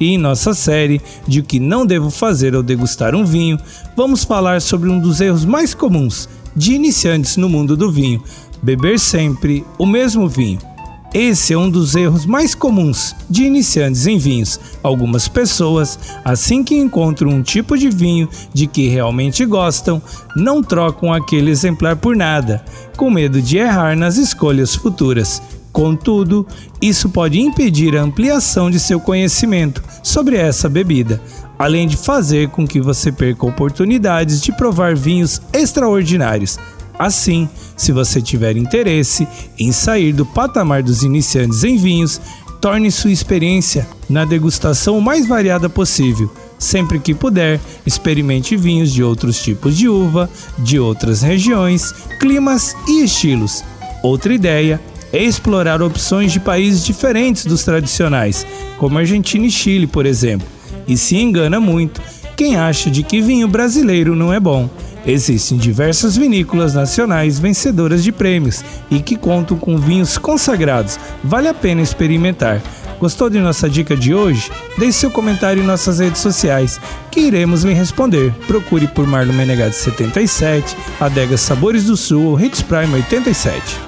E em nossa série de o que não devo fazer ao degustar um vinho, vamos falar sobre um dos erros mais comuns de iniciantes no mundo do vinho: beber sempre o mesmo vinho. Esse é um dos erros mais comuns de iniciantes em vinhos. Algumas pessoas, assim que encontram um tipo de vinho de que realmente gostam, não trocam aquele exemplar por nada, com medo de errar nas escolhas futuras. Contudo, isso pode impedir a ampliação de seu conhecimento sobre essa bebida, além de fazer com que você perca oportunidades de provar vinhos extraordinários. Assim, se você tiver interesse em sair do patamar dos iniciantes em vinhos, torne sua experiência na degustação o mais variada possível. Sempre que puder, experimente vinhos de outros tipos de uva, de outras regiões, climas e estilos. Outra ideia explorar opções de países diferentes dos tradicionais, como Argentina e Chile, por exemplo. E se engana muito quem acha de que vinho brasileiro não é bom. Existem diversas vinícolas nacionais vencedoras de prêmios e que contam com vinhos consagrados. Vale a pena experimentar. Gostou de nossa dica de hoje? Deixe seu comentário em nossas redes sociais, que iremos lhe responder. Procure por Marlon Menegatti 77, Adega Sabores do Sul ou Hits Prime 87.